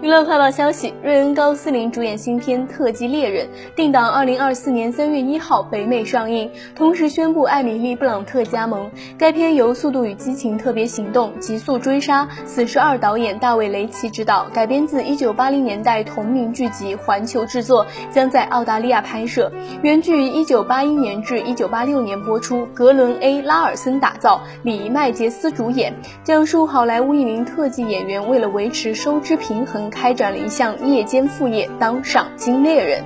娱乐快报消息：瑞恩·高斯林主演新片《特技猎人》，定档二零二四年三月一号北美上映。同时宣布艾米丽·布朗特加盟。该片由《速度与激情：特别行动》《极速追杀》死侍二导演大卫·雷奇执导，改编自一九八零年代同名剧集，环球制作，将在澳大利亚拍摄。原剧于一九八一年至一九八六年播出，格伦 ·A· 拉尔森打造，里麦杰斯主演，讲述好莱坞一名特技演员为了维持收支平衡。开展了一项夜间副业，当赏金猎人。